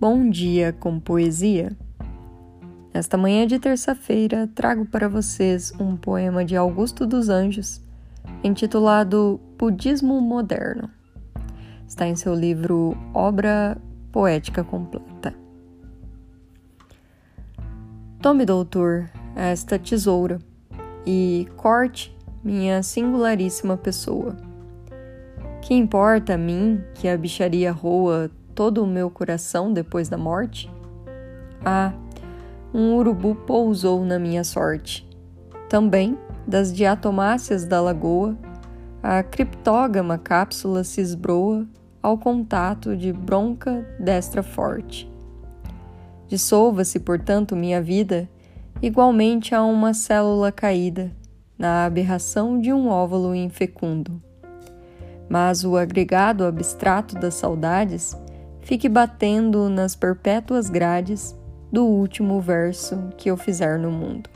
Bom dia com poesia. Nesta manhã de terça-feira, trago para vocês um poema de Augusto dos Anjos, intitulado Budismo Moderno. Está em seu livro Obra Poética Completa. Tome, doutor, esta tesoura e corte minha singularíssima pessoa. Que importa a mim que a bicharia roa todo o meu coração depois da morte? Ah, um urubu pousou na minha sorte. Também, das diatomáceas da lagoa, a criptógama cápsula se esbroa ao contato de bronca destra forte. Dissolva-se, portanto, minha vida, igualmente a uma célula caída, na aberração de um óvulo infecundo. Mas o agregado abstrato das saudades fique batendo nas perpétuas grades do último verso que eu fizer no mundo.